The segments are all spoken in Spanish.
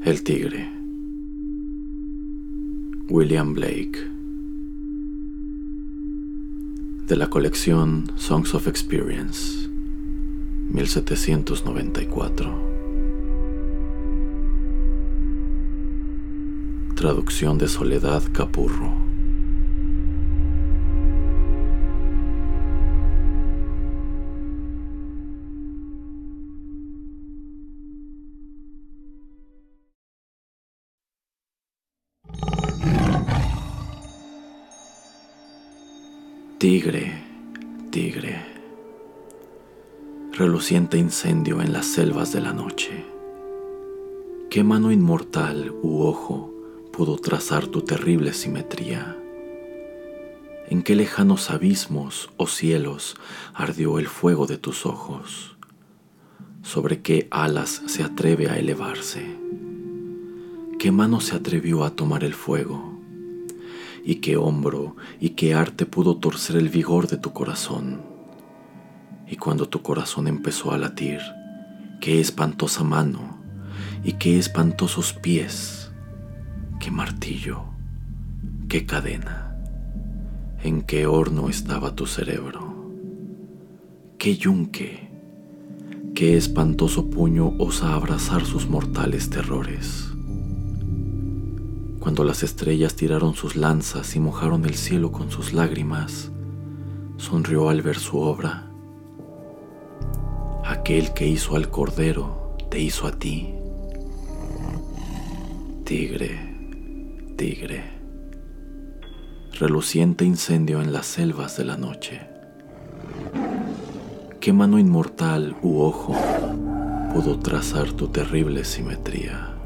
El tigre. William Blake. De la colección Songs of Experience. 1794. Traducción de Soledad Capurro. Tigre, tigre, reluciente incendio en las selvas de la noche. ¿Qué mano inmortal u ojo pudo trazar tu terrible simetría? ¿En qué lejanos abismos o cielos ardió el fuego de tus ojos? ¿Sobre qué alas se atreve a elevarse? ¿Qué mano se atrevió a tomar el fuego? Y qué hombro y qué arte pudo torcer el vigor de tu corazón. Y cuando tu corazón empezó a latir, qué espantosa mano y qué espantosos pies, qué martillo, qué cadena, en qué horno estaba tu cerebro, qué yunque, qué espantoso puño osa abrazar sus mortales terrores cuando las estrellas tiraron sus lanzas y mojaron el cielo con sus lágrimas, sonrió al ver su obra. Aquel que hizo al cordero te hizo a ti. Tigre, tigre, reluciente incendio en las selvas de la noche. ¿Qué mano inmortal u ojo pudo trazar tu terrible simetría?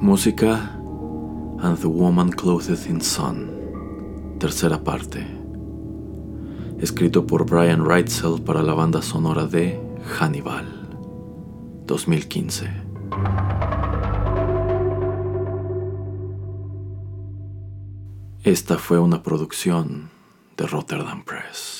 Música And the Woman Clothed in Sun, tercera parte. Escrito por Brian Reitzel para la banda sonora de Hannibal, 2015. Esta fue una producción de Rotterdam Press.